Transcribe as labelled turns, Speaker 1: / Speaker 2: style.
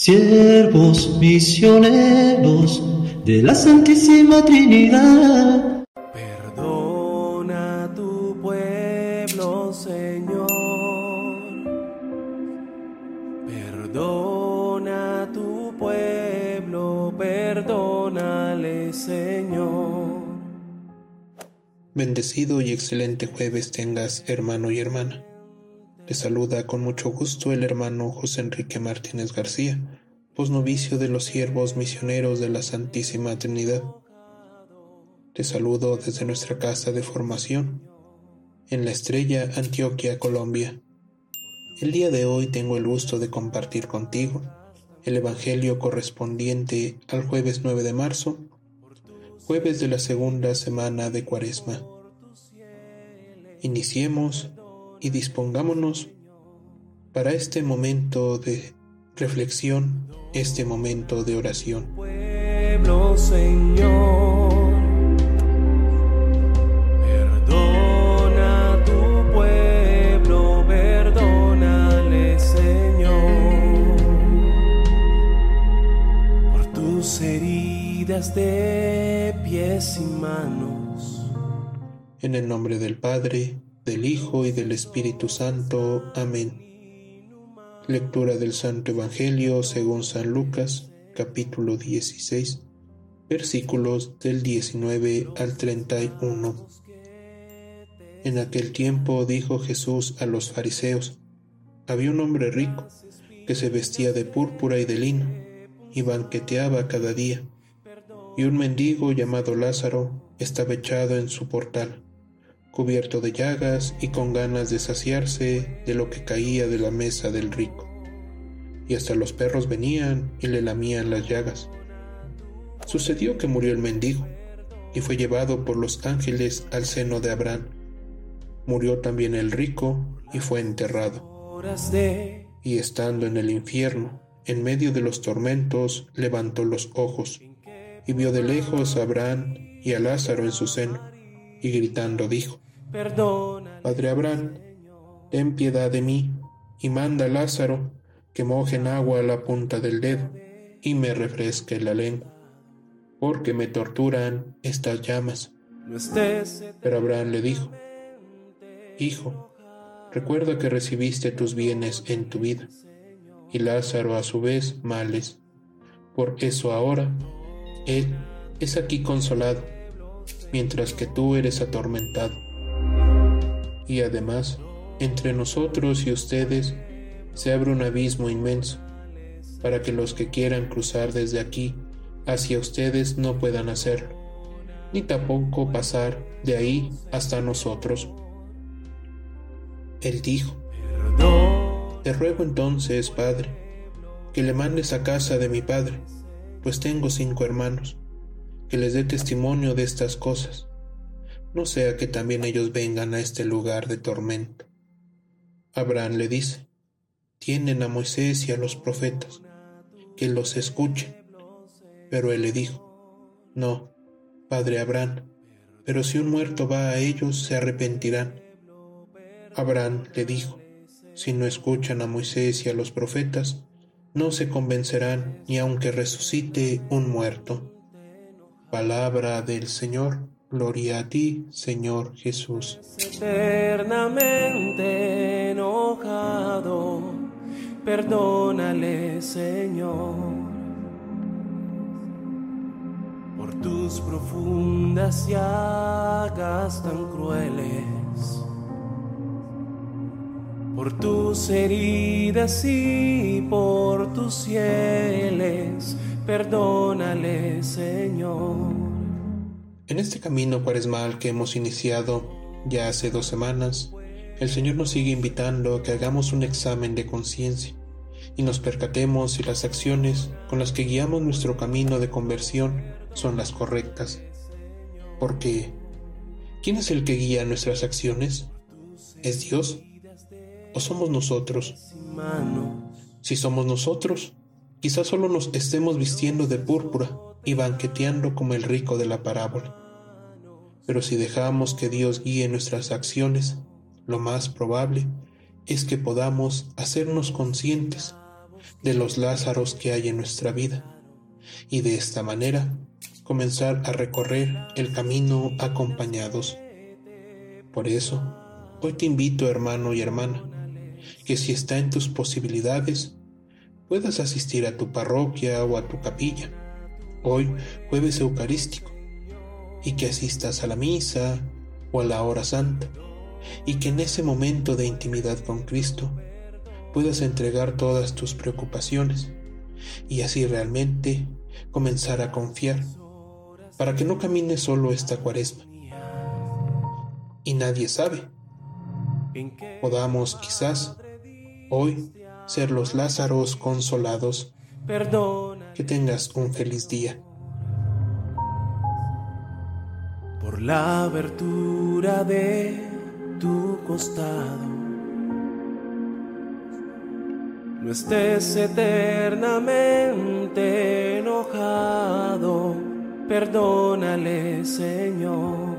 Speaker 1: siervos misioneros de la Santísima Trinidad.
Speaker 2: Perdona a tu pueblo, Señor. Perdona a tu pueblo, perdónale, Señor.
Speaker 3: Bendecido y excelente jueves tengas, hermano y hermana. Te saluda con mucho gusto el hermano José Enrique Martínez García, posnovicio de los siervos misioneros de la Santísima Trinidad. Te saludo desde nuestra casa de formación, en la Estrella, Antioquia, Colombia. El día de hoy tengo el gusto de compartir contigo el Evangelio correspondiente al jueves 9 de marzo, jueves de la segunda semana de Cuaresma. Iniciemos y dispongámonos para este momento de reflexión, este momento de oración.
Speaker 2: Pueblo, Señor. Perdona tu pueblo, perdónale, Señor. Por tus heridas de pies y manos.
Speaker 3: En el nombre del Padre, del Hijo y del Espíritu Santo. Amén. Lectura del Santo Evangelio según San Lucas, capítulo 16, versículos del 19 al 31. En aquel tiempo dijo Jesús a los fariseos, había un hombre rico que se vestía de púrpura y de lino y banqueteaba cada día, y un mendigo llamado Lázaro estaba echado en su portal cubierto de llagas y con ganas de saciarse de lo que caía de la mesa del rico. Y hasta los perros venían y le lamían las llagas. Sucedió que murió el mendigo y fue llevado por los ángeles al seno de Abraham. Murió también el rico y fue enterrado. Y estando en el infierno, en medio de los tormentos, levantó los ojos y vio de lejos a Abraham y a Lázaro en su seno y gritando dijo, Padre Abraham, ten piedad de mí y manda a Lázaro que moje en agua la punta del dedo y me refresque la lengua, porque me torturan estas llamas. Pero Abraham le dijo, Hijo, recuerda que recibiste tus bienes en tu vida, y Lázaro a su vez males. Por eso ahora, él es aquí consolado mientras que tú eres atormentado. Y además, entre nosotros y ustedes se abre un abismo inmenso, para que los que quieran cruzar desde aquí hacia ustedes no puedan hacerlo, ni tampoco pasar de ahí hasta nosotros. Él dijo, Te ruego entonces, Padre, que le mandes a casa de mi Padre, pues tengo cinco hermanos que les dé testimonio de estas cosas, no sea que también ellos vengan a este lugar de tormento. Abraham le dice, tienen a Moisés y a los profetas, que los escuchen. Pero él le dijo, no, padre Abraham, pero si un muerto va a ellos se arrepentirán. Abraham le dijo, si no escuchan a Moisés y a los profetas, no se convencerán ni aunque resucite un muerto. Palabra del Señor, gloria a ti, Señor Jesús.
Speaker 2: Eternamente enojado, perdónale, Señor, por tus profundas llagas tan crueles, por tus heridas y por tus cieles perdónale, Señor.
Speaker 3: En este camino cuaresmal que hemos iniciado ya hace dos semanas, el Señor nos sigue invitando a que hagamos un examen de conciencia y nos percatemos si las acciones con las que guiamos nuestro camino de conversión son las correctas. Porque, ¿quién es el que guía nuestras acciones? ¿Es Dios? ¿O somos nosotros? Si somos nosotros, Quizás solo nos estemos vistiendo de púrpura y banqueteando como el rico de la parábola. Pero si dejamos que Dios guíe nuestras acciones, lo más probable es que podamos hacernos conscientes de los Lázaros que hay en nuestra vida y de esta manera comenzar a recorrer el camino acompañados. Por eso, hoy te invito, hermano y hermana, que si está en tus posibilidades, puedas asistir a tu parroquia o a tu capilla, hoy jueves eucarístico, y que asistas a la misa o a la hora santa, y que en ese momento de intimidad con Cristo puedas entregar todas tus preocupaciones y así realmente comenzar a confiar para que no camine solo esta cuaresma. Y nadie sabe. Podamos quizás hoy ser los Lázaros consolados. Que tengas un feliz día.
Speaker 2: Por la abertura de tu costado no estés eternamente enojado, perdónale Señor.